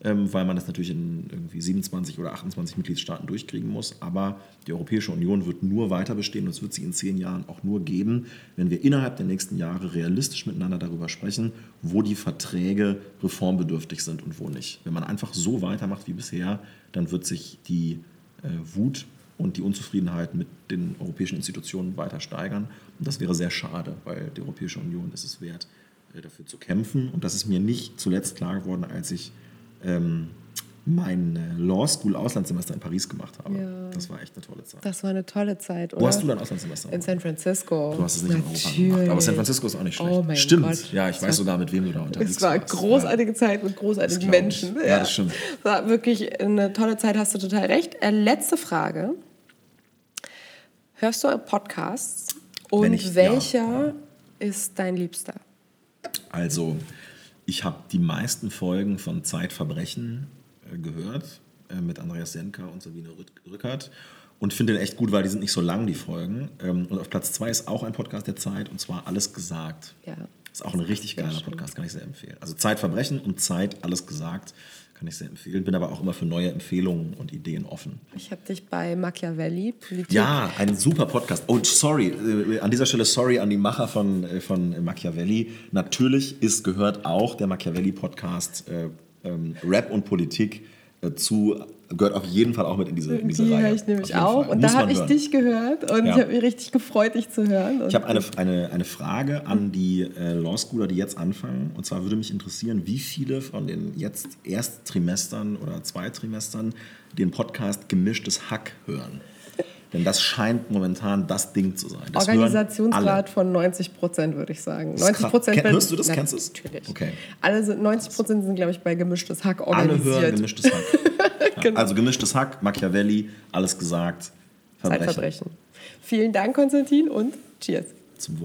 weil man das natürlich in irgendwie 27 oder 28 Mitgliedstaaten durchkriegen muss. Aber die Europäische Union wird nur weiter bestehen und es wird sie in zehn Jahren auch nur geben, wenn wir innerhalb der nächsten Jahre realistisch miteinander darüber sprechen, wo die Verträge reformbedürftig sind und wo nicht. Wenn man einfach so weitermacht wie bisher, dann wird sich die äh, Wut und die Unzufriedenheit mit den europäischen Institutionen weiter steigern. Und das wäre sehr schade, weil die Europäische Union ist es wert, äh, dafür zu kämpfen. Und das ist mir nicht zuletzt klar geworden, als ich ähm, mein äh, Law School Auslandssemester in Paris gemacht habe. Ja. Das war echt eine tolle Zeit. Das war eine tolle Zeit, oder? Wo hast du dein Auslandssemester? In San Francisco. Du hast es nicht in Europa Natürlich. gemacht. Aber San Francisco ist auch nicht schlecht. Oh mein Stimmt. Gott. Ja, ich weiß sogar, mit wem du da unterwegs Es war eine warst. großartige Zeit mit großartigen Das. Menschen. Ja, das stimmt. War wirklich eine tolle Zeit, hast du total recht. Äh, letzte Frage. Hörst du Podcasts? Und ich- welcher ist dein Liebster? Also, ich habe die meisten Folgen von Zeitverbrechen äh, gehört, äh, mit Andreas Senka und Sabine Rückert. Und finde den echt gut, weil die sind nicht so lang, die Folgen. Ähm, und auf Platz zwei ist auch ein Podcast der Zeit, und zwar Alles gesagt. Ja. Ist auch ein richtig geiler Podcast, kann ich sehr empfehlen. Also Zeitverbrechen und Zeit, alles gesagt, kann ich sehr empfehlen. Bin aber auch immer für neue Empfehlungen und Ideen offen. Ich habe dich bei Machiavelli, Politik. Ja, ein super Podcast. Oh, sorry, äh, an dieser Stelle sorry an die Macher von, äh, von Machiavelli. Natürlich ist, gehört auch der Machiavelli-Podcast äh, ähm, Rap und Politik äh, zu, gehört auf jeden Fall auch mit in diese, in diese Die Reihe. höre ich nämlich auch. Und Muss da habe ich hören. dich gehört und Ja. ich habe mich richtig gefreut, dich zu hören. Ich habe eine, eine, eine Frage an die äh, Law Schooler, die jetzt anfangen. Und zwar würde mich interessieren, wie viele von den jetzt Ersttrimestern oder Zweitrimestern den Podcast Gemischtes Hack hören. Denn das scheint momentan das Ding zu sein. Das Organisationsgrad alle. von 90 Prozent, würde ich sagen. ist 90 krass. Prozent. Ken- hörst du das? Kennst du es? Natürlich. Okay. Alle sind, 90 Prozent sind, glaube ich, bei gemischtes Hack Alle organisiert. hören Gemischtes Hack. Ja, Genau. Also Gemischtes Hack, Machiavelli, alles gesagt, Verbrechen. Zeitverbrechen. Vielen Dank, Konstantin, und cheers. Zum Wohl.